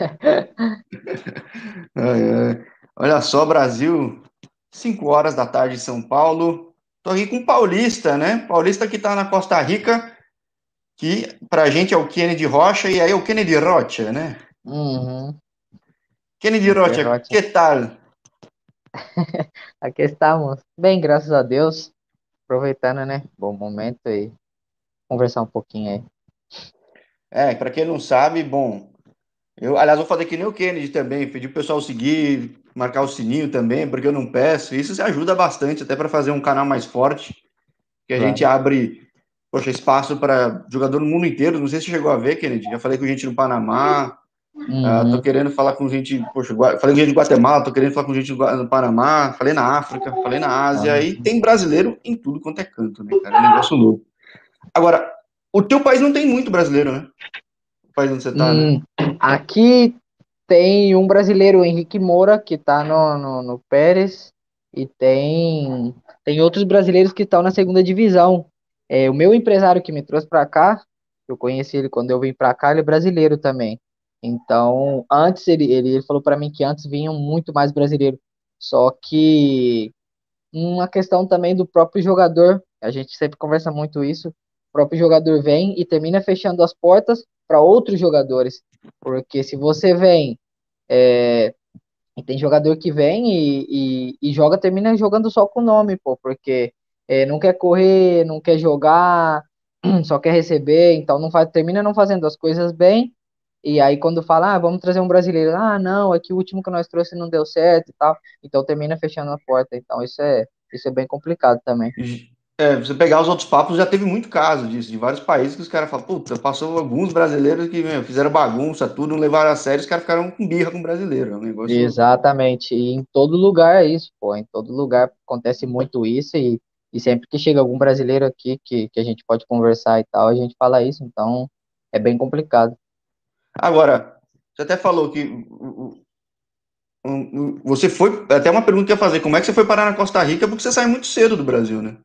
Olha só, Brasil, 5 horas da tarde em São Paulo. Tô aqui com paulista, né? Paulista que tá na Costa Rica, que pra gente é o Kennedy Rocha, e aí é o Kennedy Rocha, né? Uhum. Kennedy Rocha, que tal? Aqui estamos. Bem, graças a Deus. Aproveitando, né? Bom momento e conversar um pouquinho aí. É, para quem não sabe, bom, eu, aliás, vou fazer que nem o Kennedy também, pedir o pessoal seguir, marcar o sininho também, porque eu não peço. Isso ajuda bastante, até para fazer um canal mais forte, que a claro. gente abre, poxa, espaço para jogador no mundo inteiro. Não sei se chegou a ver, Kennedy. Já falei com gente no Panamá, Uhum. Uh, tô querendo falar com gente, poxa, falei com gente de Guatemala, tô querendo falar com gente no Panamá, falei na África, falei na Ásia, uhum. e tem brasileiro em tudo quanto é canto, né, cara? É um negócio novo. Agora, o teu país não tem muito brasileiro, né? País onde você tá, né? hum? Aqui tem um brasileiro, Henrique Moura, que tá no, no, no Pérez, e tem, tem outros brasileiros que estão na segunda divisão. É, o meu empresário que me trouxe para cá, eu conheci ele quando eu vim para cá, ele é brasileiro também. Então, antes ele, ele, ele falou para mim que antes vinham muito mais brasileiros. Só que uma questão também do próprio jogador, a gente sempre conversa muito isso, o próprio jogador vem e termina fechando as portas para outros jogadores. Porque se você vem, é, tem jogador que vem e, e, e, joga, termina jogando só com o nome, pô, porque é, não quer correr, não quer jogar, só quer receber, então não faz, termina não fazendo as coisas bem e aí, quando fala, ah, vamos trazer um brasileiro, ah, não, é que o último que nós trouxe não deu certo e tal. Então termina fechando a porta. Então isso é, isso é bem complicado também. É, você pegar os outros papos, já teve muito caso disso, de vários países que os caras falam, puta, passou alguns brasileiros que meu, fizeram bagunça, tudo, não levaram a sério, os caras ficaram com birra com brasileiro. É um negócio... Exatamente, e em todo lugar é isso, pô, em todo lugar acontece muito isso, e, e sempre que chega algum brasileiro aqui que, que a gente pode conversar e tal, a gente fala isso, então é bem complicado. Agora, você até falou que você foi, até uma pergunta que eu ia fazer, como é que você foi parar na Costa Rica? Porque você saiu muito cedo do Brasil, né?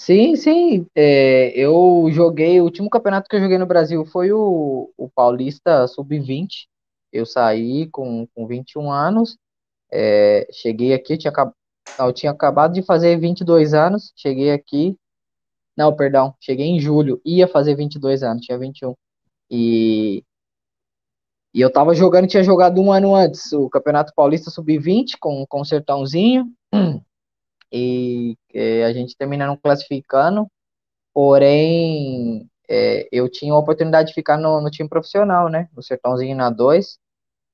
Sim, sim, é, eu joguei, o último campeonato que eu joguei no Brasil foi o, o Paulista Sub-20, eu saí com, com 21 anos, é, cheguei aqui, tinha, eu tinha acabado de fazer 22 anos, cheguei aqui, não, perdão, cheguei em julho, ia fazer 22 anos, tinha 21, e e eu tava jogando, tinha jogado um ano antes o Campeonato Paulista Sub-20 com, com o Sertãozinho. E é, a gente terminaram classificando. Porém, é, eu tinha a oportunidade de ficar no, no time profissional, né? No Sertãozinho na 2.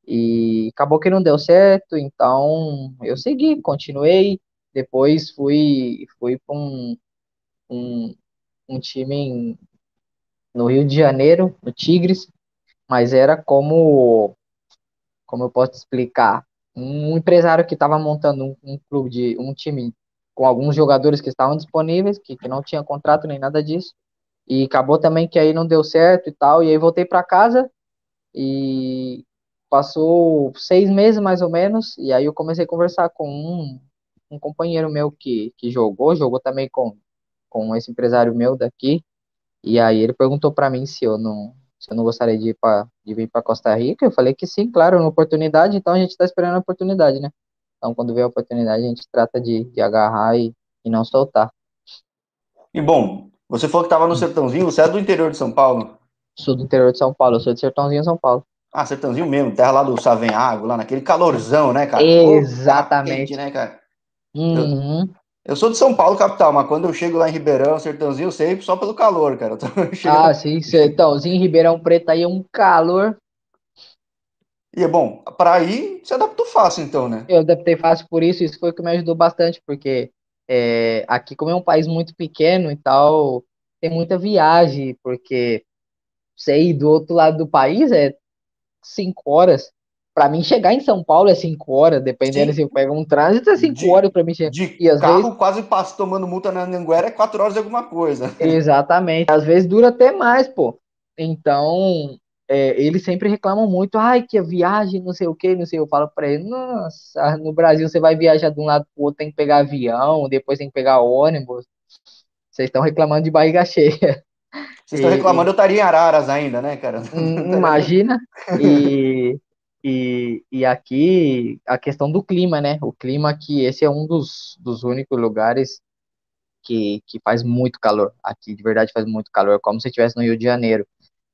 E acabou que não deu certo, então eu segui, continuei. Depois fui, fui para um, um, um time em, no Rio de Janeiro, no Tigres, mas era como, como eu posso explicar, um empresário que estava montando um, um, clube de um time com alguns jogadores que estavam disponíveis, que, que não tinha contrato nem nada disso, e acabou também que aí não deu certo e tal, e aí voltei para casa e passou seis meses mais ou menos, e aí eu comecei a conversar com um, um companheiro meu que, que jogou, jogou também com, com esse empresário meu daqui, e aí ele perguntou para mim se eu não, se eu não gostaria de, ir pra, de vir para Costa Rica, eu falei que sim, claro, uma oportunidade, então a gente está esperando a oportunidade, né? Então, quando vê a oportunidade, a gente trata de, de agarrar e, e não soltar. E bom, você falou que estava no Sertãozinho, você é do interior de São Paulo? Sou do interior de São Paulo, eu sou de Sertãozinho, São Paulo. Ah, Sertãozinho mesmo, terra lá do Savenhago, lá naquele calorzão, né, cara? Exatamente. Pô, quente, né, cara? Uhum. Eu, eu sou de São Paulo, capital, mas quando eu chego lá em Ribeirão, Sertãozinho, eu sei só pelo calor, cara. Ah, sim, Sertãozinho, Ribeirão Preto aí é um calor. E é bom, para ir, você adaptou fácil, então, né? Eu adaptei fácil por isso, isso foi o que me ajudou bastante, porque é, aqui, como é um país muito pequeno e tal, tem muita viagem, porque você ir do outro lado do país é cinco horas. Para mim, chegar em São Paulo é 5 horas, dependendo Sim. se eu pego um trânsito, é 5 horas para mim chegar. De e carro vezes... quase passo tomando multa na Anguera é 4 horas de alguma coisa. Exatamente. Às vezes dura até mais, pô. Então, é, eles sempre reclamam muito, ai, que a viagem, não sei o que, não sei, eu falo para eles, nossa, no Brasil você vai viajar de um lado pro outro, tem que pegar avião, depois tem que pegar ônibus. Vocês estão reclamando de barriga cheia. Vocês estão reclamando, eu estaria em Araras ainda, né, cara? Hum, imagina. E, E, e aqui a questão do clima, né? O clima aqui, esse é um dos, dos únicos lugares que, que faz muito calor. Aqui de verdade faz muito calor, é como se estivesse no Rio de Janeiro.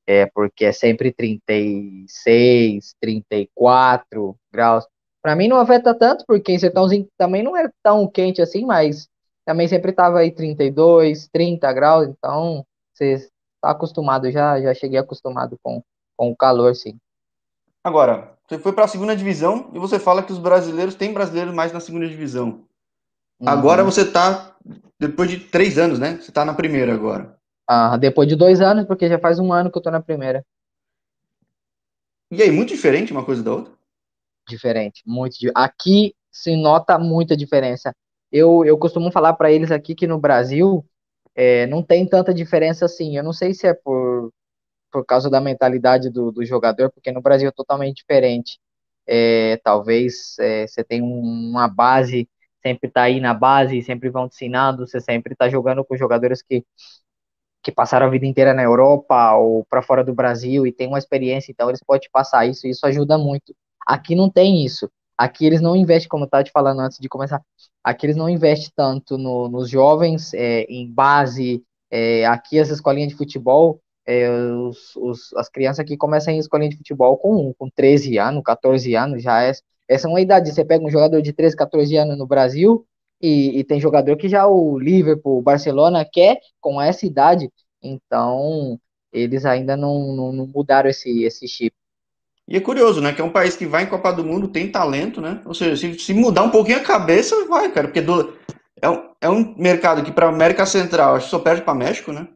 É porque é sempre 36, 34 graus. Para mim não afeta tanto, porque em Sertãozinho também não é tão quente assim, mas também sempre tava aí 32, 30 graus, então você está acostumado já, já cheguei acostumado com, com o calor, sim. Agora, você foi para a segunda divisão e você fala que os brasileiros têm brasileiros mais na segunda divisão. Uhum. Agora você está, depois de três anos, né? Você está na primeira agora. Ah, depois de dois anos, porque já faz um ano que eu tô na primeira. E aí, muito diferente uma coisa da outra? Diferente, muito. Aqui se nota muita diferença. Eu, eu costumo falar para eles aqui que no Brasil é, não tem tanta diferença assim. Eu não sei se é por por causa da mentalidade do, do jogador, porque no Brasil é totalmente diferente. É, talvez é, você tem uma base, sempre tá aí na base, sempre vão te ensinando, você sempre tá jogando com jogadores que, que passaram a vida inteira na Europa ou para fora do Brasil e tem uma experiência, então eles podem passar isso, e isso ajuda muito. Aqui não tem isso. Aqui eles não investem, como eu estava te falando antes de começar, aqui eles não investem tanto no, nos jovens, é, em base, é, aqui as escolinhas de futebol, é, os, os, as crianças que começam em escolinha de futebol com, com 13 anos, 14 anos, já é, essa é uma idade. Você pega um jogador de 13, 14 anos no Brasil e, e tem jogador que já o Liverpool, o Barcelona quer com essa idade, então eles ainda não, não, não, mudaram esse, esse chip. E é curioso, né? Que é um país que vai em Copa do Mundo, tem talento, né? Ou seja, se, se mudar um pouquinho a cabeça, vai, cara. Porque do, é, um, é um mercado que para América Central, acho que só perde para México, né?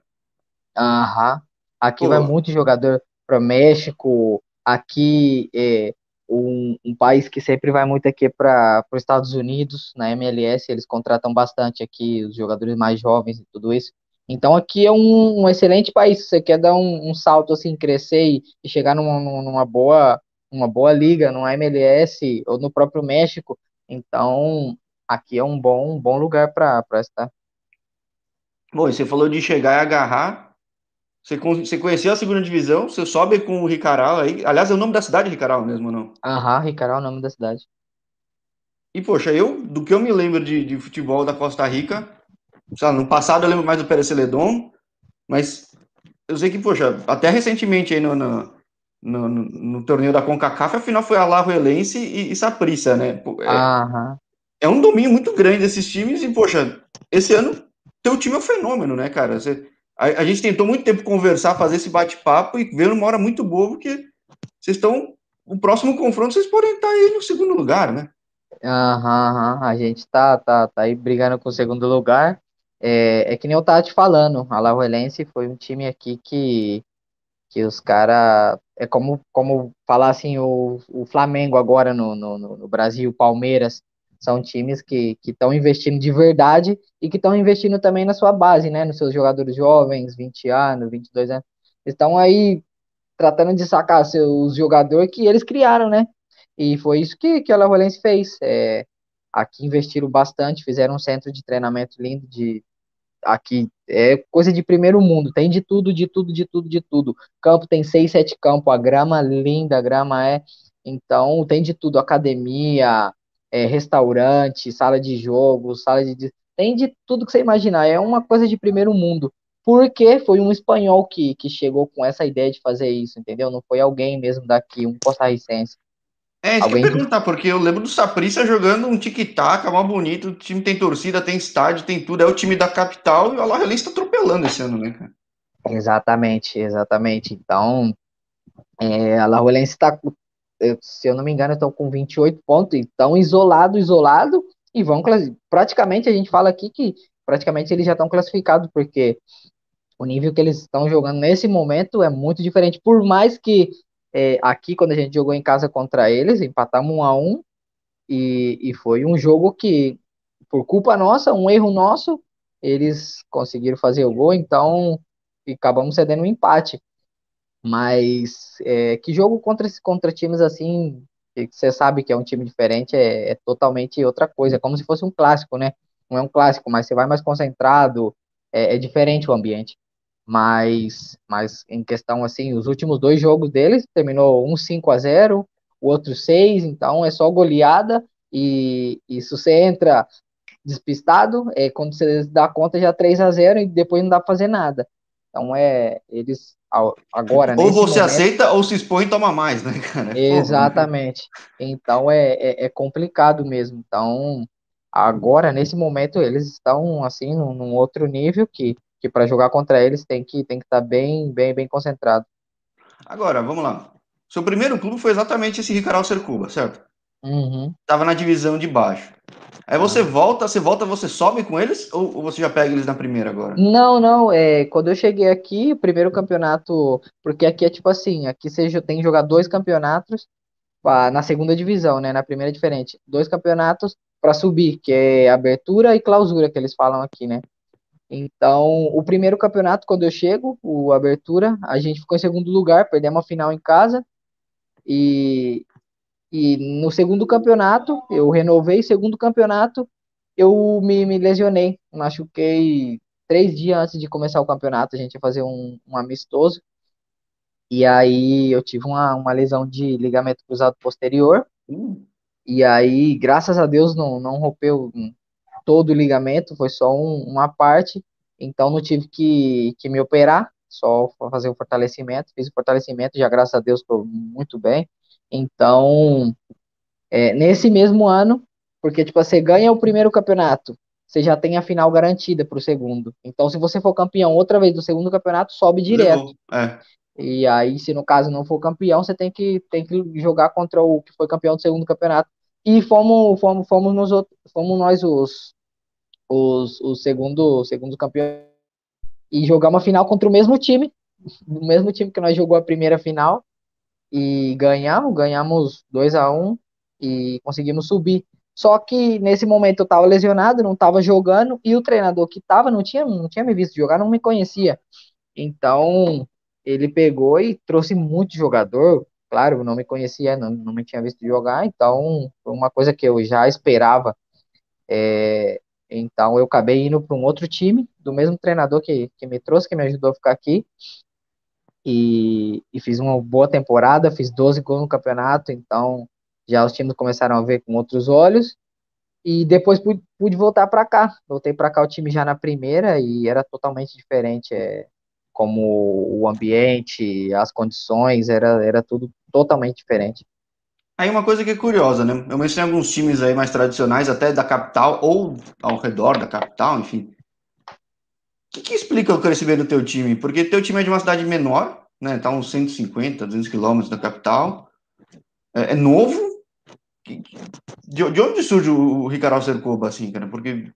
Aham. Aqui Pô. vai muito jogador para México. Aqui é um, um, país que sempre vai muito aqui para os Estados Unidos, na MLS, eles contratam bastante aqui os jogadores mais jovens e tudo isso. Então aqui é um, um excelente país. Se você quer dar um, um salto assim, crescer e, e chegar numa, numa boa uma boa liga, no MLS ou no próprio México, então aqui é um bom, um bom lugar para estar. Bom, você falou de chegar e agarrar. Você, você conheceu a segunda divisão, você sobe com o Ricaral aí. Aliás, é o nome da cidade Ricaral mesmo, não? Aham, Ricaral é o nome da cidade. E, poxa, eu, do que eu me lembro de, de futebol da Costa Rica, lá, no passado eu lembro mais do Pérez Celedon, mas eu sei que, poxa, até recentemente aí no, no, no, no torneio da CONCACAF, afinal foi a Alajuelense e, e Saprissa, né? É, é um domínio muito grande desses times e, poxa, esse ano teu time é um fenômeno, né, cara? Você a, a gente tentou muito tempo conversar, fazer esse bate-papo e veio numa hora muito boa, porque vocês estão. O próximo confronto vocês podem estar aí no segundo lugar, né? Aham, a gente tá, tá, tá aí brigando com o segundo lugar. É, é que nem eu tava te falando, a Lajuelense foi um time aqui que, que os caras. É como, como falar assim, o, o Flamengo agora no, no, no Brasil, Palmeiras. São times que estão investindo de verdade e que estão investindo também na sua base, né? Nos seus jogadores jovens, 20 anos, 22 anos. Estão aí tratando de sacar seus jogadores que eles criaram, né? E foi isso que, que a Alajuelense fez. É, aqui investiram bastante, fizeram um centro de treinamento lindo de aqui é coisa de primeiro mundo, tem de tudo, de tudo, de tudo, de tudo. Campo tem seis, sete campos, a grama linda, a grama é, então tem de tudo, academia, é, restaurante, sala de jogo, sala de. Tem de tudo que você imaginar. É uma coisa de primeiro mundo. Porque foi um espanhol que, que chegou com essa ideia de fazer isso, entendeu? Não foi alguém mesmo daqui, um costarricense. É, isso que eu ia perguntar, porque eu lembro do Saprissa jogando um tic-tac, é mó bonito, o time tem torcida, tem estádio, tem tudo, é o time da capital e o Alajuelense está atropelando esse ano, né, cara? Exatamente, exatamente. Então, é, a Alajuelense está se eu não me engano, estão com 28 pontos, então isolado, isolado, e vão praticamente a gente fala aqui que praticamente eles já estão classificados, porque o nível que eles estão jogando nesse momento é muito diferente, por mais que é, aqui, quando a gente jogou em casa contra eles, empatamos um a um, e, e foi um jogo que, por culpa nossa, um erro nosso, eles conseguiram fazer o gol, então acabamos cedendo um empate. Mas é, que jogo contra, contra times assim, que você sabe que é um time diferente, é, é, totalmente outra coisa. É como se fosse um clássico, né? Não é um clássico, mas você vai mais concentrado, é, é diferente o ambiente. Mas, mas em questão assim, os últimos dois jogos deles terminou um 5 a 0 o outro seis, então é só goleada, e, se você entra despistado, é, quando você dá conta já 3 a 0 e depois não dá pra fazer nada. Então é, eles agora Ou você momento, aceita ou se expõe e toma mais, né, cara? Exatamente. Então é, é, é, complicado mesmo. Então, agora, nesse momento, eles estão assim num, num outro nível que, que para jogar contra eles tem que tem que estar tá bem, bem, bem concentrado. Agora, vamos lá. Seu primeiro clube foi exatamente esse Ricardo Sercuba, certo? Uhum. Tava na divisão de baixo. Aí você volta, você volta, você sobe com eles ou, você já pega eles na primeira agora? Não, não, é, quando eu cheguei aqui, primeiro campeonato, porque aqui é tipo assim, aqui você tem que jogar dois campeonatos na segunda divisão, né, na primeira é diferente, dois campeonatos para subir, que é abertura e clausura que eles falam aqui, né? Então, o primeiro campeonato quando eu chego, o abertura, a gente ficou em segundo lugar, perdemos a final em casa. E e no segundo campeonato, eu renovei. Segundo campeonato, eu me, me lesionei. Machuquei três dias antes de começar o campeonato. A gente ia fazer um, um amistoso. E aí eu tive uma, uma lesão de ligamento cruzado posterior. E aí, graças a Deus, não, não rompeu todo o ligamento, foi só um, uma parte. Então não tive que, que me operar, só fazer o fortalecimento. Fiz o fortalecimento, já graças a Deus estou muito bem. Então, é, nesse mesmo ano, porque tipo, você ganha o primeiro campeonato, você já tem a final garantida para o segundo. Então, se você for campeão outra vez do segundo campeonato, sobe direto. É. E aí, se no caso não for campeão, você tem que, tem que jogar contra o que foi campeão do segundo campeonato. E fomos, fomos, fomos, nos outros, fomos nós os, os, os segundo, segundo campeões. E jogar uma final contra o mesmo time, o mesmo time que nós jogou a primeira final e ganhamos, ganhamos 2 a 1 um, e conseguimos subir. Só que nesse momento eu estava lesionado, não estava jogando e o treinador que estava não tinha, não tinha me visto jogar, não me conhecia. Então ele pegou e trouxe muito jogador. Claro, não me conhecia, não, não me tinha visto jogar, então foi uma coisa que eu já esperava. É, então eu acabei indo para um outro time, do mesmo treinador que, que me trouxe, que me ajudou a ficar aqui e, e, fiz uma boa temporada, fiz 12 gols no campeonato, então já os times começaram a ver com outros olhos. E depois pude, pude voltar para cá. Voltei para cá o time já na primeira e era totalmente diferente, é, como o ambiente, as condições, era, era tudo totalmente diferente. Aí uma coisa que é curiosa, né? Eu mencionei alguns times aí mais tradicionais, até da capital ou ao redor da capital, enfim que, que explica o crescimento do teu time? Porque teu time é de uma cidade menor, né? Tá uns 150, 200 quilômetros da capital. É, é novo. De, de, onde surge o Ricardo Cercoba, assim, cara? Porque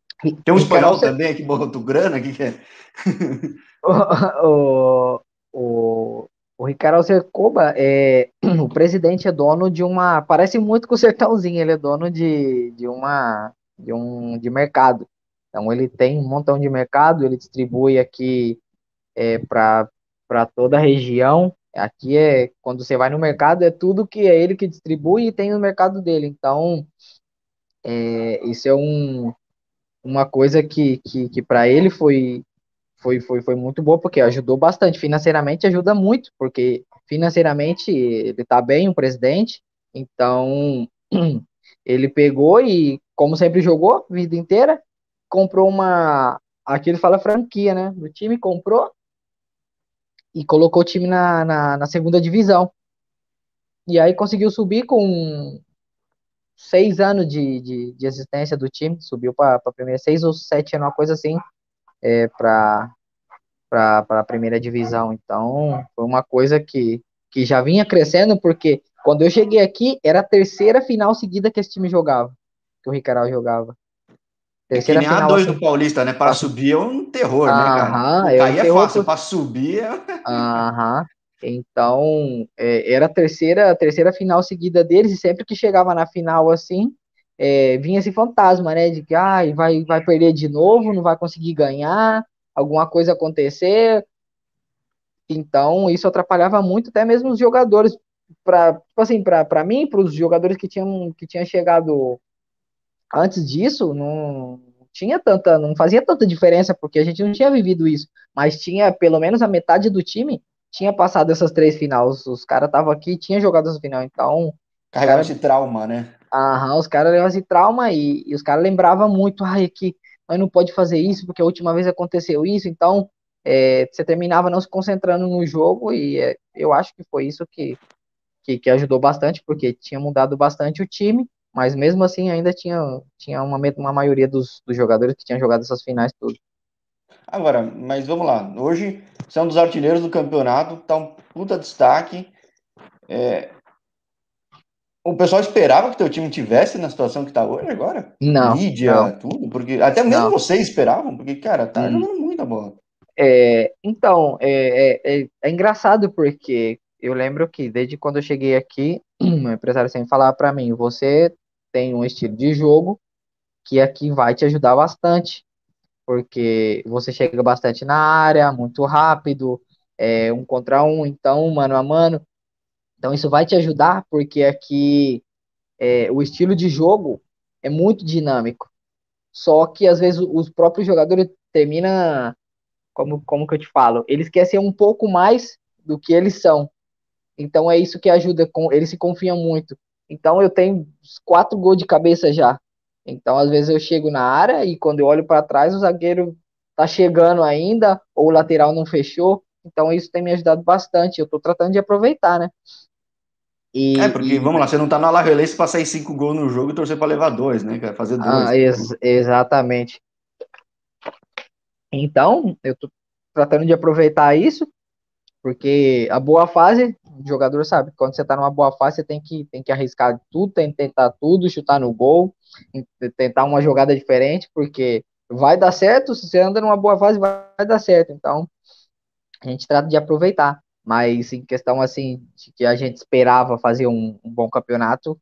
tem um espanhol também que botou grana, aqui que é? o, o, o Ricardo Cercoba, é, o presidente é dono de uma, parece muito com o Sertãozinho, ele é dono de, de uma, de um, de mercado. Então ele tem um montão de mercado, ele distribui aqui é, para toda a região. Aqui é quando você vai no mercado, é tudo que é ele que distribui e tem no mercado dele. Então é, isso é um, uma coisa que, que, que para ele foi, foi, foi, foi muito boa, porque ajudou bastante. Financeiramente ajuda muito, porque financeiramente ele está bem, o presidente. Então ele pegou e, como sempre jogou vida inteira, comprou uma. Aqui ele fala franquia, né? Do time, comprou e colocou o time na, na, na segunda divisão. E aí conseguiu subir com seis anos de, de, de existência do time, subiu para a primeira, seis ou sete anos, uma coisa assim, é, para a primeira divisão. Então, foi uma coisa que, que já vinha crescendo, porque quando eu cheguei aqui, era a terceira final seguida que esse time jogava, que o Ricardo jogava. Terceira é final, a 2 assim. do Paulista, né? Para subir é um terror, né, cara? É cair é, fácil, para subir é... Aham. Então, é, era a terceira, a terceira final seguida deles, e sempre que chegava na final assim, é, vinha esse fantasma, né? De que ah, vai, vai perder de novo, não vai conseguir ganhar, alguma coisa acontecer. Então, isso atrapalhava muito até mesmo os jogadores. Para tipo assim, para mim, para os jogadores que tinham, que tinham chegado antes disso, não tinha tanta, não fazia tanta diferença, porque a gente não tinha vivido isso, mas tinha pelo menos a metade do time tinha passado essas três finais, os caras estavam aqui tinha jogado essa final, então Carregaram cara... esse trauma, né? Aham, os caras levavam esse trauma e, e os caras lembravam muito, ai, que nós não pode fazer isso, porque a última vez aconteceu isso, então é, você terminava não se concentrando no jogo, e é, eu acho que foi isso que, que, que, ajudou bastante, porque tinha mudado bastante o time, mas mesmo assim ainda tinha, tinha uma, uma maioria dos, dos jogadores que tinham jogado essas finais tudo. Agora, mas vamos lá, hoje você é um dos artilheiros do campeonato, tá um puta destaque, é, o pessoal esperava que teu time tivesse na situação que tá hoje agora? Não. Mídia, não. tudo? Porque até mesmo não. vocês esperavam, porque, cara, tá hum. jogando muita bola. É, então, é, é, é, é, engraçado porque eu lembro que desde quando eu cheguei aqui, o empresário sempre falava para mim: você tem um estilo de jogo que aqui vai te ajudar bastante, porque você chega bastante na área, muito rápido, é um contra um, então mano a mano. Então isso vai te ajudar porque aqui é, o estilo de jogo é muito dinâmico. Só que às vezes os próprios jogadores terminam, como, como que eu te falo, eles querem ser um pouco mais do que eles são. Então é isso que ajuda, com eles se confiam muito. Então eu tenho quatro gols de cabeça já. Então às vezes eu chego na área e quando eu olho para trás o zagueiro tá chegando ainda ou o lateral não fechou. Então isso tem me ajudado bastante. Eu estou tratando de aproveitar, né? E, é, porque, e... vamos lá, você não tá no Alajuelense pra sair cinco gols no jogo e torcer pra levar dois, né? Fazer dois. Ah, ex exatamente. Então, eu tô tratando de aproveitar isso, porque a boa fase, o jogador sabe, quando você tá numa boa fase, você tem que, tem que arriscar tudo, tem que tentar tudo, chutar no gol, tentar uma jogada diferente, porque vai dar certo, se você anda numa boa fase, vai, vai dar certo. Então, a gente trata de aproveitar. Mas em questão assim de que a gente esperava fazer um, um bom campeonato,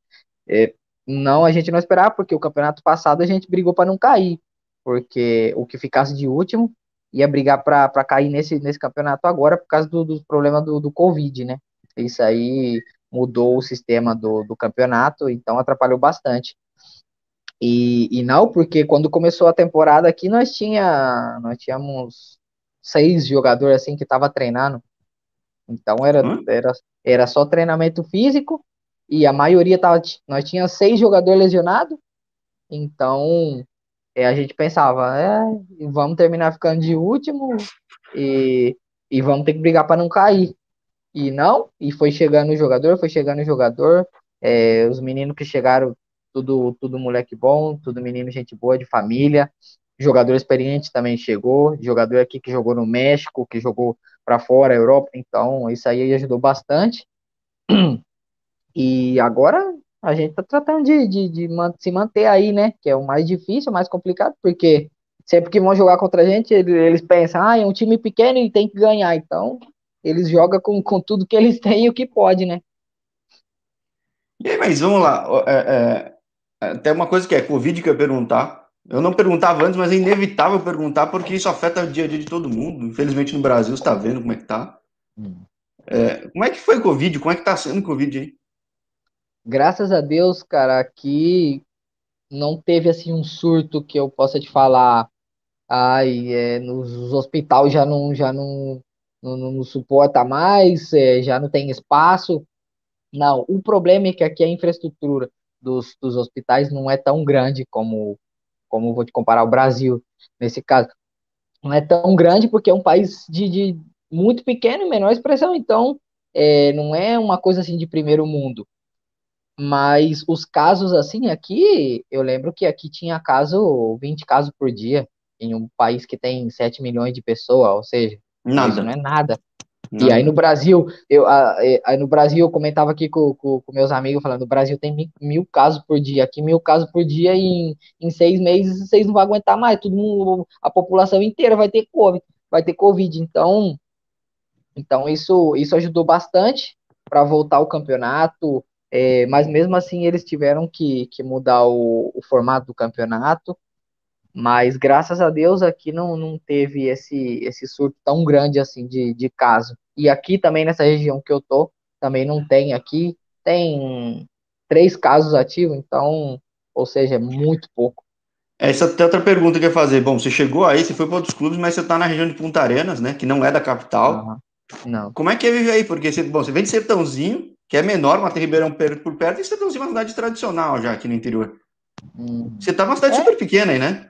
é, não, a gente não esperava, porque o campeonato passado a gente brigou para não cair, porque o que ficasse de último ia brigar para cair nesse, nesse campeonato agora por causa do, do problema do, do Covid, né? Isso aí mudou o sistema do, do campeonato, então atrapalhou bastante. E, e não, porque quando começou a temporada aqui, nós, tinha, nós tínhamos seis jogadores assim que estavam treinando. Então era, era, era só treinamento físico e a maioria tava. Nós tinha seis jogadores lesionados, então é, a gente pensava, é, vamos terminar ficando de último e, e vamos ter que brigar para não cair. E não, e foi chegando o jogador, foi chegando o jogador, é, os meninos que chegaram, tudo, tudo moleque bom, tudo menino gente boa, de família, jogador experiente também chegou, jogador aqui que jogou no México, que jogou para fora, Europa, então isso aí ajudou bastante. E agora a gente está tratando de, de, de, se manter aí, né? Que é o mais difícil, o mais complicado, porque sempre que vão jogar contra a gente, eles pensam, ah, é um time pequeno e tem que ganhar. Então, eles jogam com, com tudo que eles têm e o que pode, né? E aí, mas vamos lá. É, é, tem uma coisa que é Covid que eu ia perguntar. Eu não perguntava antes, mas é inevitável perguntar porque isso afeta o dia a dia de todo mundo. Infelizmente no Brasil você está vendo como é que tá. Hum. É, como é que foi o Covid? Como é que tá sendo o Covid aí? Graças a Deus, cara, aqui não teve assim um surto que eu possa te falar. Ai, é, nos hospitais já não já não, não, não suporta mais, é, já não tem espaço. Não, o problema é que aqui a infraestrutura dos, dos hospitais não é tão grande como como vou te comparar o Brasil nesse caso, não é tão grande porque é um país de, de muito pequeno e menor expressão, então é, não é uma coisa assim de primeiro mundo. Mas os casos assim aqui, eu lembro que aqui tinha caso, 20 casos por dia, em um país que tem 7 milhões de pessoas, ou seja, nada. isso não é nada. Não. E aí no Brasil, eu, aí no Brasil eu comentava aqui com, com, com meus amigos, falando, o Brasil tem mil, mil, casos por dia, aqui mil casos por dia, e em, em seis meses vocês não vão aguentar mais, todo mundo, a população inteira vai ter Covid, vai ter Covid, então, então isso, isso ajudou bastante para voltar o campeonato, é, mas mesmo assim eles tiveram que, que mudar o, o formato do campeonato, mas graças a Deus aqui não, não teve esse, esse surto tão grande assim de, de caso. E aqui também nessa região que eu tô, também não tem aqui, tem três casos ativos, então, ou seja, é muito pouco. Essa é outra pergunta que eu ia fazer. Bom, você chegou aí, você foi para outros clubes, mas você está na região de Punta Arenas, né? Que não é da capital. Uhum. Não. Como é que é viver aí? Porque você, bom, você vem de Sertãozinho, que é menor, mas tem Ribeirão por perto, e você tem uma cidade tradicional já aqui no interior. Hum. Você tá numa cidade é. super pequena aí, né?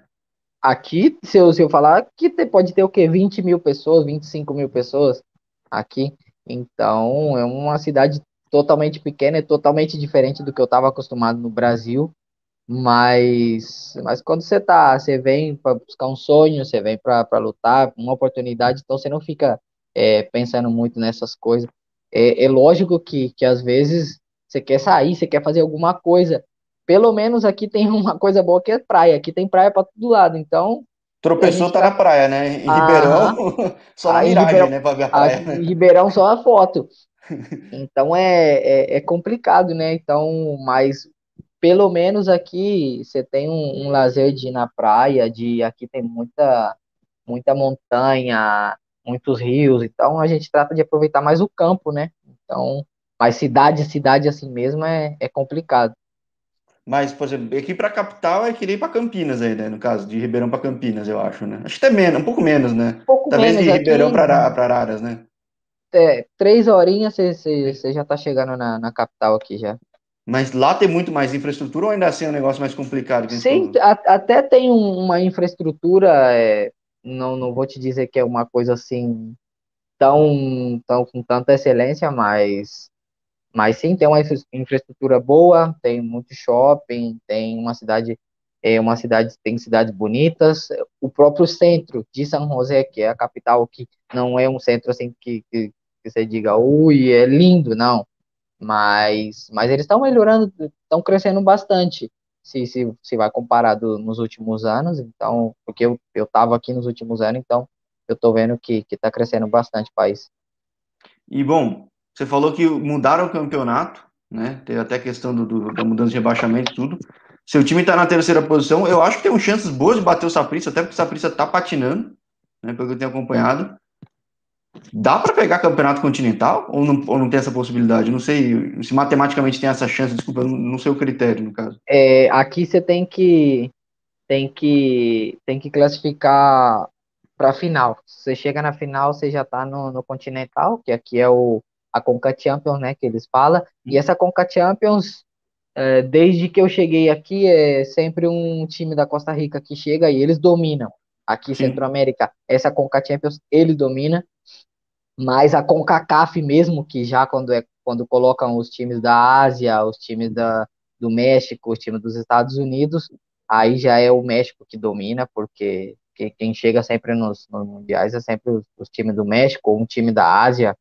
Aqui, se eu, se eu falar, que pode ter o quê? 20 mil pessoas, 25 mil pessoas aqui. Então, é uma cidade totalmente pequena, é totalmente diferente do que eu estava acostumado no Brasil. Mas, mas quando você tá, você vem para buscar um sonho, você vem para lutar, uma oportunidade, então você não fica é, pensando muito nessas coisas. É, é lógico que, que às vezes você quer sair, você quer fazer alguma coisa. Pelo menos aqui tem uma coisa boa que é praia. Aqui tem praia para todo lado, então Tropeçou, tá, tá na praia, né? Em Ribeirão, só na miragem, Ribeirão, né? Pra ver a praia. Em Ribeirão, só a foto. Então é, é, é, complicado, né? Então, mas pelo menos aqui você tem um, um, lazer de ir na praia, de aqui tem muita, muita montanha, muitos rios, então a gente trata de aproveitar mais o campo, né? Então, mas cidade, cidade assim mesmo é, é complicado. Mas, por exemplo, aqui para a capital é que ir para Campinas aí, né? No caso, de Ribeirão para Campinas, eu acho, né? Acho que até menos, um pouco menos, né? Um pouco Talvez menos de Ribeirão para Araras, né? É, três horinhas você já está chegando na, na capital aqui já. Mas lá tem muito mais infraestrutura ou ainda assim é um negócio mais complicado? Sim, a, até tem um, uma infraestrutura, é, não, não vou te dizer que é uma coisa assim tão, tão com tanta excelência, mas mas sim, tem uma infraestrutura boa, tem muito shopping, tem uma cidade, é, uma cidade, tem cidades bonitas. O próprio centro de São José, que é a capital, que não é um centro assim que, que, que você diga, ui, é lindo, não. Mas, mas eles estão melhorando, estão crescendo bastante, se, se, se vai comparado nos últimos anos. Então, porque eu estava aqui nos últimos anos, então eu estou vendo que está crescendo bastante o país. E bom, você falou que mudaram o campeonato, né? Teve até a questão do, do, da mudança de rebaixamento e tudo. Seu time está na terceira posição. Eu acho que tem chances boas de bater o Saprissa, até porque o Saprissa está patinando, né? Pelo que eu tenho acompanhado. Dá para pegar campeonato continental ou não, ou não tem essa possibilidade? Não sei se matematicamente tem essa chance, desculpa, não sei o critério no caso. É, aqui você tem que tem que tem que classificar para final. Se você chega na final, você já está no, no continental, que aqui é o a Conca Champions, né, que eles falam. E essa Conca Champions, é, desde que eu cheguei aqui, é sempre um time da Costa Rica que chega e eles dominam. Aqui, Sim. Centro-América, essa Conca Champions, ele domina. Mas a CONCACAF mesmo, que já quando, é, quando colocam os times da Ásia, os times da, do México, os times dos Estados Unidos, aí já é o México que domina, porque quem chega sempre nos, nos mundiais é sempre os, os, times do México, ou um time da Ásia,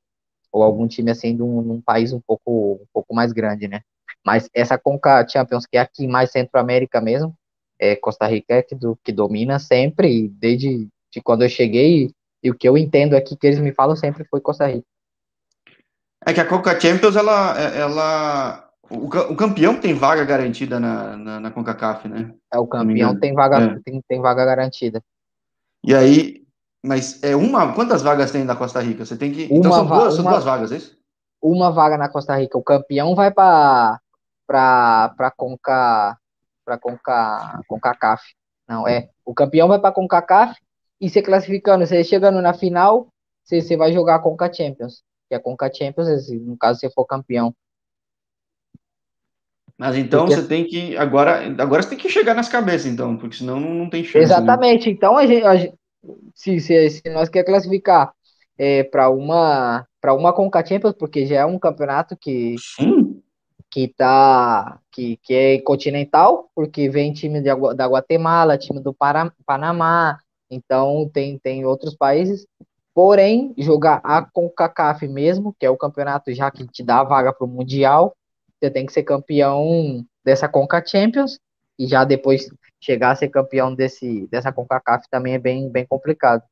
ou algum time assim de um, um, país um pouco, um pouco mais grande, né? Mas essa Conca Champions, que é aqui mais Centro-América mesmo, é Costa Rica é que, do, que domina sempre, desde de quando eu cheguei, e o que eu entendo aqui que eles me falam sempre foi Costa Rica. É que a Conca Champions, ela, ela o, o campeão tem vaga garantida na, na, na CONCACAF, né? É, o campeão tem vaga, é. tem, tem vaga garantida. E aí, mas é uma. Quantas vagas tem na Costa Rica? Você tem que. Então uma então são, duas, são duas vagas, é isso? Uma vaga na Costa Rica. O campeão vai para para Conca para Conca CONCACAF. Não, é. O campeão vai para CONCACAF e se classificando, você chegando na final, você, você vai jogar a Conca Champions. Que a Conca Champions, no caso, você for campeão. Mas então porque... você tem que. Agora, agora você tem que chegar nas cabeças, então, porque senão não, não tem chance. Né? Exatamente. Né? Então a gente, a gente, se, se, se nós quer classificar é, para uma para uma Conca Champions, porque já é um campeonato que Sim. que tá que, que é continental, porque vem time de, da Guatemala, time do Para, Panamá, então tem tem outros países. Porém, jogar a CONCACAF mesmo, que é o campeonato já que te dá a vaga para o Mundial, você tem que ser campeão dessa Conca Champions e já depois chegar a ser campeão desse, dessa CONCACAF também é bem, bem complicado.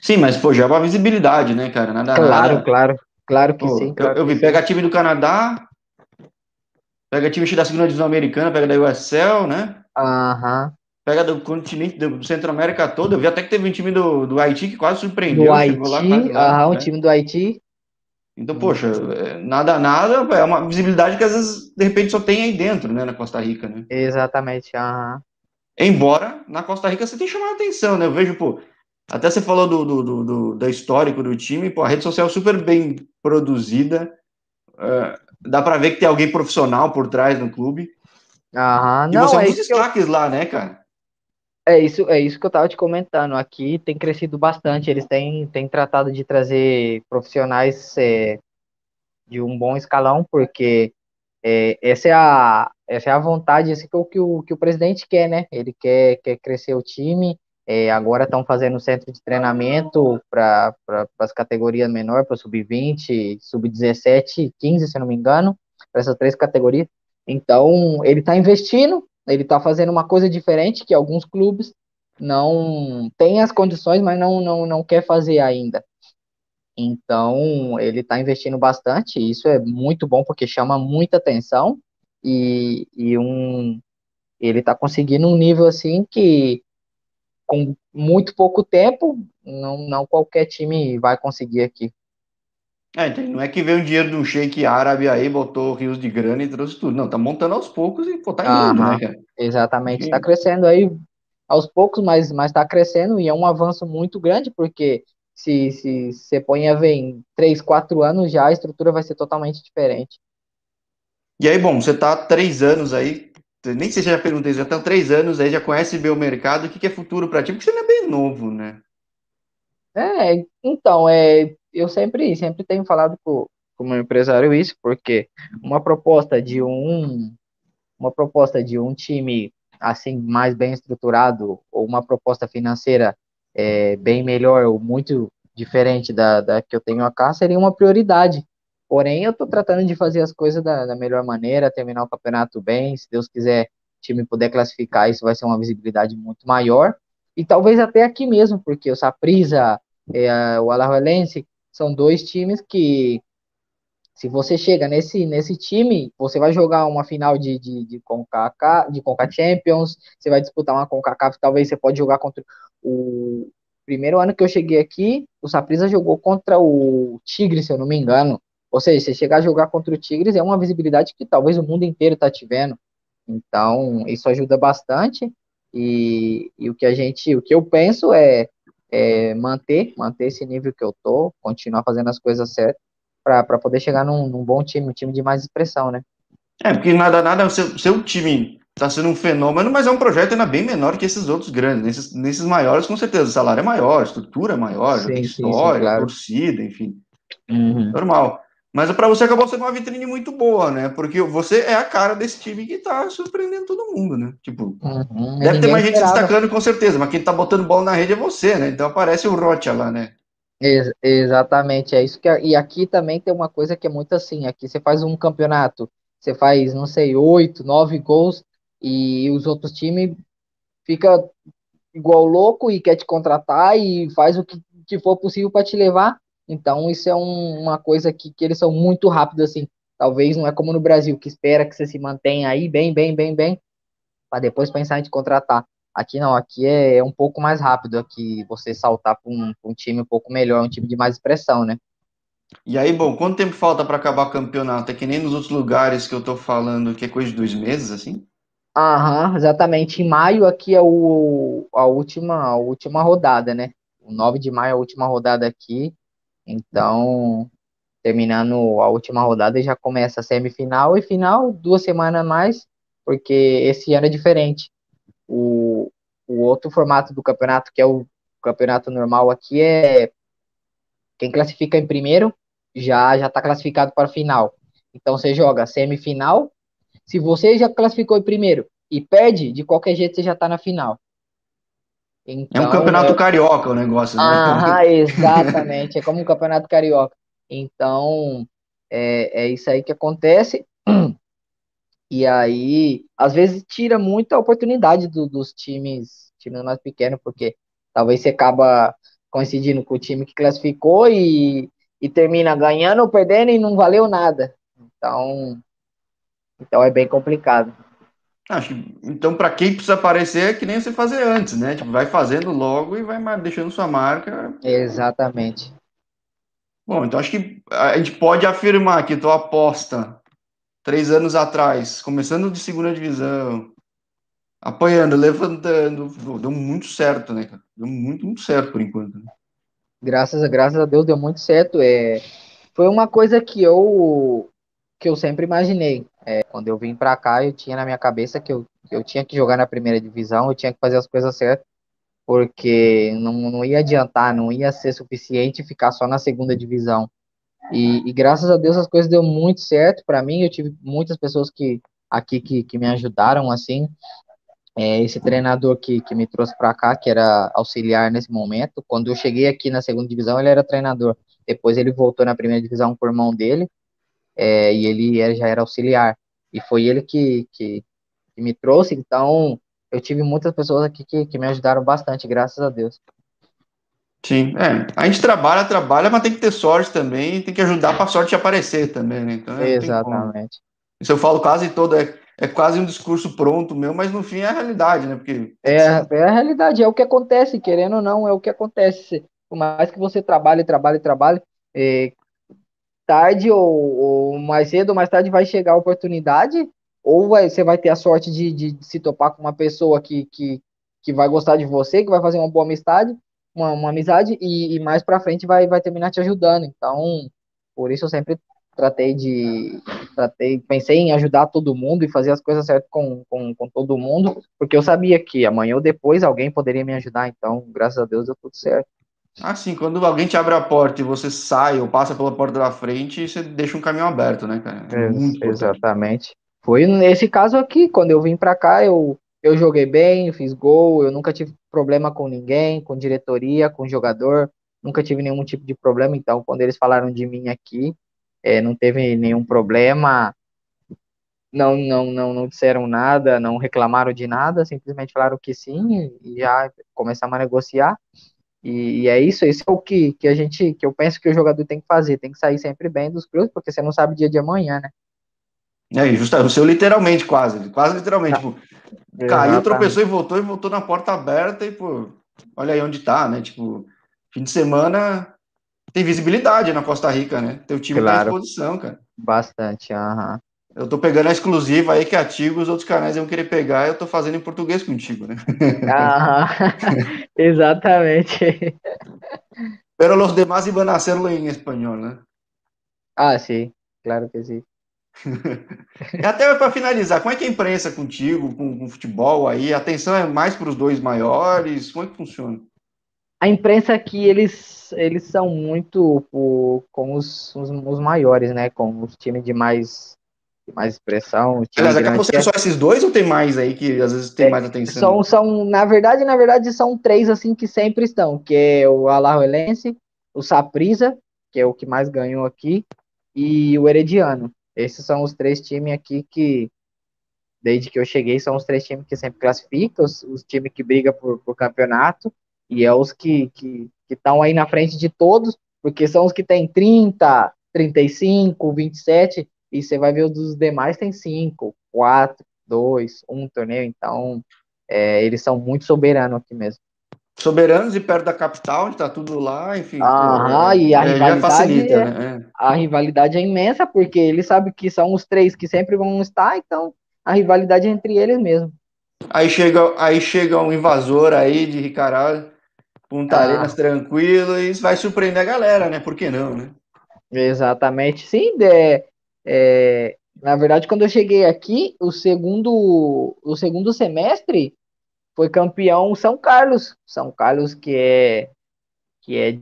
Sim, mas pô, já é uma visibilidade, né, cara? Nada, claro, nada... claro, claro que pô, sim. Claro eu, eu vi, pega time do Canadá, pega time da segunda divisão americana, pega da USL, né? Aham. Pega do continente, do Centro-América todo. Eu vi até que teve um time do, do Haiti que quase surpreendeu. Do Haiti, aham, né? um time do Haiti. Então, poxa, é, nada, nada, é uma visibilidade que às vezes, de repente, só tem aí dentro, né, na Costa Rica, né? Exatamente, aham. Embora na Costa Rica você tem chamado atenção, né? Eu vejo, pô, até você falou do, do, do, do, do histórico do time, pô, a rede social super bem produzida. Uh, dá para ver que tem alguém profissional por trás no clube. Aham, e não, você é um é dos que eu, destaques lá, né, cara? É isso, é isso que eu tava te comentando. Aqui tem crescido bastante. Eles têm, têm tratado de trazer profissionais é, de um bom escalão, porque é, essa, é a, essa é a vontade, esse é o, que, o, que o presidente quer, né? Ele quer, quer crescer o time. É, agora estão fazendo centro de treinamento para pra, as categorias menores, para sub-20, sub-17, 15, se não me engano, para essas três categorias. Então, ele está investindo, ele está fazendo uma coisa diferente que alguns clubes não têm as condições, mas não, não, não quer fazer ainda. Então, ele está investindo bastante, e isso é muito bom porque chama muita atenção e, e um, ele está conseguindo um nível assim que com muito pouco tempo, não, não qualquer time vai conseguir aqui. É, não é que veio um dinheiro de um shake árabe aí, botou rios de grana e trouxe tudo. Não, tá montando aos poucos e pô, tá indo, né, cara? Exatamente, está crescendo aí aos poucos, mas mas está crescendo e é um avanço muito grande, porque se, se você põe a ver em 3, 4 anos já, a estrutura vai ser totalmente diferente. E aí, bom, você tá há três anos aí, nem sei se já perguntei, já estão três anos aí, já conhece bem o mercado, o que, que é futuro para ti? Porque você não é bem novo, né? É, então, é, eu sempre, sempre tenho falado com, com o meu empresário isso, porque uma proposta de um, uma proposta de um time assim mais bem estruturado ou uma proposta financeira é, bem melhor ou muito diferente da, da que eu tenho cá seria uma prioridade Porém, eu estou tratando de fazer as coisas da, da, melhor maneira, terminar o campeonato bem. Se Deus quiser, o time puder classificar, isso vai ser uma visibilidade muito maior. E talvez até aqui mesmo, porque o Saprissa, é, o Alajuelense, são dois times que, se você chega nesse, nesse time, você vai jogar uma final de, de, de, Conca, de Conca Champions, você vai disputar uma CONCACAF, talvez você pode jogar contra o primeiro ano que eu cheguei aqui, o Saprissa jogou contra o Tigre, se eu não me engano. Ou seja, você chegar a jogar contra o Tigres é uma visibilidade que talvez o mundo inteiro está te vendo. Então, isso ajuda bastante. E, e, o que a gente, o que eu penso é, é, manter, manter esse nível que eu tô, continuar fazendo as coisas certas para poder chegar num, num, bom time, um time de mais expressão, né? É, porque nada, nada, o seu, seu time está sendo um fenômeno, mas é um projeto ainda bem menor que esses outros grandes. Nesses, nesses maiores, com certeza, o salário é maior, a estrutura é maior, sim, história, sim, claro. torcida, enfim. Uhum. Normal. Mas para você acabou sendo uma vitrine muito boa, né? Porque você é a cara desse time que tá surpreendendo todo mundo, né? Tipo, uhum, deve ter mais gente esperava. destacando com certeza, mas quem tá botando bola na rede é você, né? Então aparece o Rocha lá, né? Ex exatamente, é isso que. E aqui também tem uma coisa que é muito assim: aqui você faz um campeonato, você faz, não sei, oito, nove gols, e os outros times fica igual louco e quer te contratar e faz o que, que for possível para te levar então, isso é um, uma coisa que, que eles são muito rápidos, assim. Talvez não é como no Brasil, que espera que você se mantenha aí bem, bem, bem, bem, para depois pensar em te contratar. Aqui não, aqui é, é um pouco mais rápido, aqui você saltar para um, um, time um pouco melhor, um time de mais expressão, né? E aí, bom, quanto tempo falta para acabar o campeonato? É que nem nos outros lugares que eu tô falando, que é coisa de dois meses, assim? Aham, exatamente. Em maio aqui é o, a, última, a última rodada, né? O 9 de maio é a última rodada aqui. Então, terminando a última rodada, já começa a semifinal e final, duas semanas mais, porque esse ano é diferente. O, o outro formato do campeonato, que é o campeonato normal aqui, é quem classifica em primeiro já já está classificado para a final. Então você joga semifinal. Se você já classificou em primeiro e perde, de qualquer jeito você já está na final. Então, é um campeonato é... carioca o negócio, né? Ah, exatamente. é como um campeonato carioca. Então, é, é isso aí que acontece. E aí, às vezes, tira muita oportunidade do, dos times, times mais pequenos, porque talvez você acaba coincidindo com o time que classificou e, e termina ganhando ou perdendo e não valeu nada. Então, então é bem complicado. Acho que, então, para quem precisa aparecer, é que nem você fazer antes, né? Tipo, vai fazendo logo e vai deixando sua marca. Exatamente. Bom, então acho que a gente pode afirmar que tua aposta três anos atrás, começando de segunda divisão, apanhando, levantando, deu muito certo, né, cara? Deu muito, muito certo por enquanto. Né? Graças, a, graças a Deus deu muito certo. É, foi uma coisa que eu que eu sempre imaginei. É, quando eu vim para cá, eu tinha na minha cabeça que eu, eu tinha que jogar na primeira divisão, eu tinha que fazer as coisas certas, porque não, não ia adiantar, não ia ser suficiente ficar só na segunda divisão. E, e graças a Deus as coisas deu muito certo para mim. Eu tive muitas pessoas que aqui que, que me ajudaram assim. É, esse treinador que, que me trouxe para cá, que era auxiliar nesse momento, quando eu cheguei aqui na segunda divisão, ele era treinador. Depois ele voltou na primeira divisão por mão dele, é, e ele era, já era auxiliar. E foi ele que, que, que, me trouxe, então eu tive muitas pessoas aqui que, que me ajudaram bastante, graças a Deus. Sim, é. A gente trabalha, trabalha, mas tem que ter sorte também, tem que ajudar para a sorte aparecer também, né? Então, Exatamente. Isso eu falo quase todo, é, é quase um discurso pronto meu, mas no fim é a realidade, né? Porque é, é a realidade, é o que acontece, querendo ou não, é o que acontece. Por mais que você trabalhe, trabalhe, trabalhe, é, tarde ou, ou, mais cedo ou mais tarde vai chegar a oportunidade, ou vai, você vai ter a sorte de, de, se topar com uma pessoa que, que, que vai gostar de você, que vai fazer uma boa amizade, uma, uma amizade, e, e mais pra frente vai, vai terminar te ajudando. Então, por isso eu sempre tratei de. Tratei, pensei em ajudar todo mundo e fazer as coisas certas com, com, com todo mundo, porque eu sabia que amanhã ou depois alguém poderia me ajudar, então, graças a Deus, deu tudo certo. Assim, quando alguém te abre a porta e você sai ou passa pela porta da frente, você deixa um caminho aberto, né, cara? É exatamente. Foi nesse caso aqui, quando eu vim para cá, eu, eu joguei bem, fiz gol, eu nunca tive problema com ninguém, com diretoria, com jogador, nunca tive nenhum tipo de problema, então quando eles falaram de mim aqui, é, não teve nenhum problema, não, não, não, não disseram nada, não reclamaram de nada, simplesmente falaram que sim e já começamos a negociar. E, e, é isso, esse é o que, que a gente, que eu penso que o jogador tem que fazer, tem que sair sempre bem dos clubes, porque você não sabe dia de amanhã, né? É, justo, o seu literalmente, quase, quase literalmente, tipo, caiu, tropeçou e voltou, e voltou na porta aberta e, pô, olha aí onde tá, né? Tipo, fim de semana, tem visibilidade na Costa Rica, né? Teu time tá claro. tá à disposição, cara. Bastante, aham. Eu tô pegando a exclusiva aí que a Tigo os outros canais vão querer pegar, eu tô fazendo em português contigo, né? Aham, exatamente. Pero los demás iban a hacerlo em espanhol, né? Ah, sim, claro que sim. e até para finalizar, como é que é a imprensa contigo, com, com futebol aí? A atenção é mais para os dois maiores? Como é que funciona? A imprensa aqui, eles eles são muito com os, os, os, maiores, né? Com os times de mais, mais expressão. Aliás, só esses dois ou tem mais aí que às vezes tem é, mais atenção? São, são, na verdade, na verdade, são três assim que sempre estão, que é o Alajuelense, o Saprisa, que é o que mais ganhou aqui, e o Herediano. Esses são os três times aqui que, desde que eu cheguei, são os três times que sempre classificam, os, os times que brigam por, por campeonato, e é os que, que, que estão aí na frente de todos, porque são os que têm 30, 35, 27, e você vai ver os dos demais tem 5, 4, 2, 1 torneio, então é, eles são muito soberanos aqui mesmo. Soberanos e perto da capital, está tudo lá, enfim. Aham, é, e a é, rivalidade, facilita, é, né? a rivalidade é imensa, porque eles sabem que são os três que sempre vão estar, então a rivalidade é entre eles mesmo. Aí chega, aí chega um invasor aí de Ricardo, Punta ah. Arenas tranquilo e vai surpreender a galera, né? Por que não, né? Exatamente, sim. É, é, na verdade, quando eu cheguei aqui, o segundo, o segundo semestre foi campeão São Carlos. São Carlos que é que é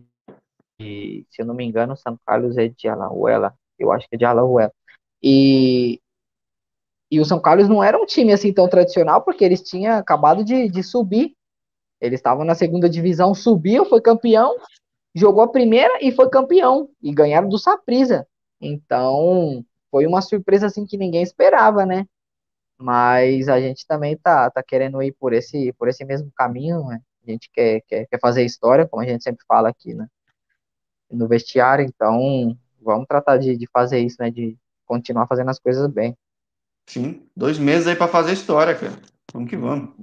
de, se eu não me engano, São Carlos é de Alajuela. Eu acho que é de Alajuela. E e o São Carlos não era um time assim tão tradicional, porque eles tinham acabado de, de subir eles estavam na segunda divisão, subiu, foi campeão, jogou a primeira e foi campeão. E ganharam do Saprisa. Então, foi uma surpresa assim que ninguém esperava, né? Mas a gente também tá, tá querendo ir por esse, por esse mesmo caminho, né? A gente quer, quer, quer fazer história, como a gente sempre fala aqui, né? No vestiário, então vamos tratar de, de fazer isso, né? De continuar fazendo as coisas bem. Sim, dois meses aí para fazer história, cara. Vamos que vamos.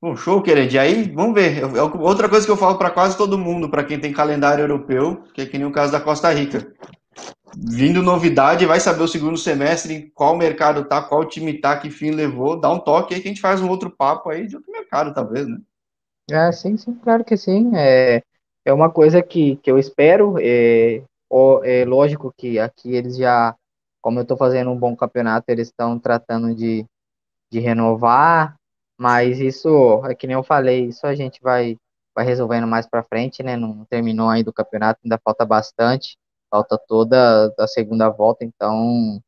Bom, show, querido. Aí, vamos ver. Outra coisa que eu falo para quase todo mundo, para quem tem calendário europeu, que é que nem o caso da Costa Rica. Vindo novidade, vai saber o segundo semestre, qual mercado tá, qual time tá, que fim levou. Dá um toque aí que a gente faz um outro papo aí de outro mercado, talvez, né? Ah, sim, sim, claro que sim. É, é uma coisa que, que eu espero. É, é lógico que aqui eles já, como eu estou fazendo um bom campeonato, eles estão tratando de, de renovar, mas isso, é que nem eu falei, isso a gente vai, vai resolvendo mais para frente, né? Não terminou ainda o campeonato, ainda falta bastante, falta toda a segunda volta, então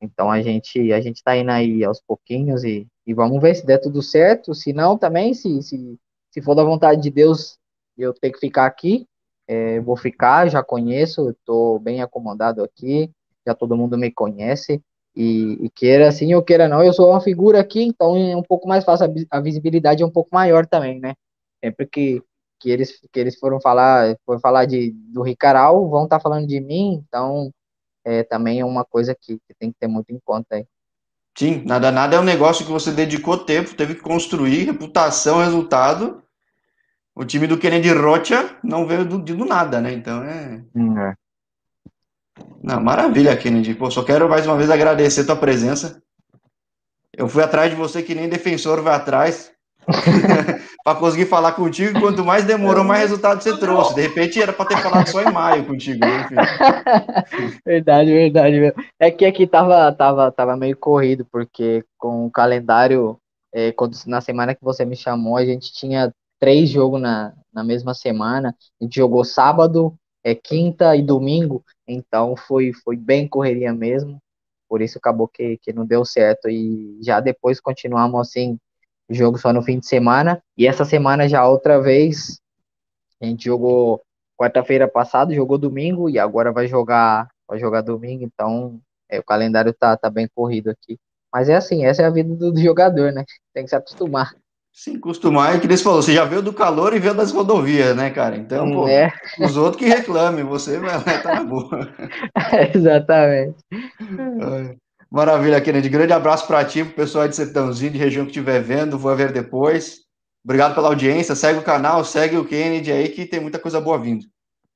então a gente a gente tá indo aí aos pouquinhos e, e vamos ver se der tudo certo. Se não, também, se, se, se for da vontade de Deus, eu tenho que ficar aqui. É, vou ficar, já conheço, estou bem acomodado aqui, já todo mundo me conhece. E, e, queira assim ou queira não, eu sou uma figura aqui, então é um pouco mais fácil, a, visibilidade é um pouco maior também, né? Sempre que, que, eles, que eles foram falar, foram falar de, do Ricaral, vão estar tá falando de mim, então é, também é uma coisa que, que, tem que ter muito em conta aí. Sim, nada nada é um negócio que você dedicou tempo, teve que construir, reputação, resultado. O time do Kennedy Rocha não veio do, do nada, né? Então é... Hum, é. Não, maravilha, Kennedy. Pô, só quero mais uma vez agradecer a tua presença. Eu fui atrás de você que nem defensor vai atrás. para conseguir falar contigo. Quanto mais demorou, mais resultado você trouxe. De repente era para ter falado só em maio contigo. Né, verdade, verdade. É que aqui tava, tava, tava meio corrido, porque com o calendário, é, quando, na semana que você me chamou, a gente tinha três jogos na, na mesma semana. A gente jogou sábado, é, quinta e domingo, então foi, foi bem correria mesmo. Por isso acabou que, que não deu certo. E já depois continuamos assim jogo só no fim de semana. E essa semana já outra vez, a gente jogou quarta-feira passada, jogou domingo e agora vai jogar, vai jogar domingo, então é, o calendário tá, tá bem corrido aqui. Mas é assim, essa é a vida do, do jogador, né? Tem que se acostumar. Sim, acostumar é que eles falou, você já veio do calor e veio das rodovias, né, cara? Então, pô, é. os outros que reclamem, você vai tá na boa. É, exatamente. Maravilha, Kennedy. Grande abraço para ti, pro pessoal de Sertãozinho, de região que estiver vendo, vou ver depois. Obrigado pela audiência, segue o canal, segue o Kennedy aí, que tem muita coisa boa vindo.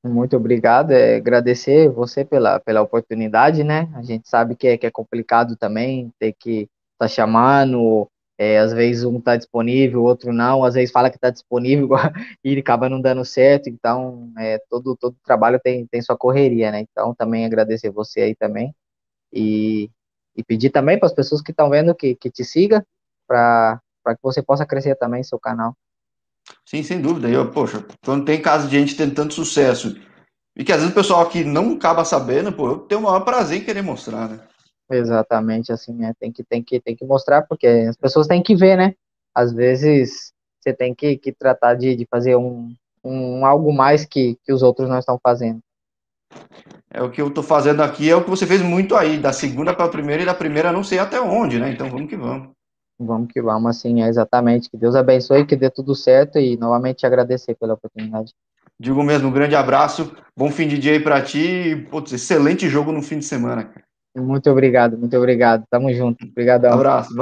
Muito obrigado, é, agradecer você pela, pela oportunidade, né? A gente sabe que é, que é complicado também, ter que tá chamando, é, às vezes um está disponível, o outro não, às vezes fala que está disponível e acaba não dando certo, então é, todo, todo trabalho tem, tem sua correria, né? Então também agradecer você aí também e e pedir também para as pessoas que estão vendo que, que te siga para que você possa crescer também seu canal. Sim, sem dúvida. Eu, poxa, quando tem caso de gente tendo tanto sucesso e que às vezes o pessoal aqui não acaba sabendo, pô, eu tenho o maior prazer em querer mostrar, né? Exatamente, assim, é, tem que, tem que, tem que mostrar, porque as pessoas têm que ver, né? Às vezes você tem que, que tratar de, de fazer um, um algo mais que, que os outros não estão fazendo. É o que eu estou fazendo aqui, é o que você fez muito aí, da segunda para a primeira e da primeira não sei até onde, né? Então vamos que vamos. Vamos que vamos, assim, é exatamente. Que Deus abençoe, que dê tudo certo e novamente te agradecer pela oportunidade. Digo mesmo, um grande abraço, bom fim de dia aí para ti e putz, excelente jogo no fim de semana. Muito obrigado, muito obrigado. Tamo junto. Obrigadão. Um abraço.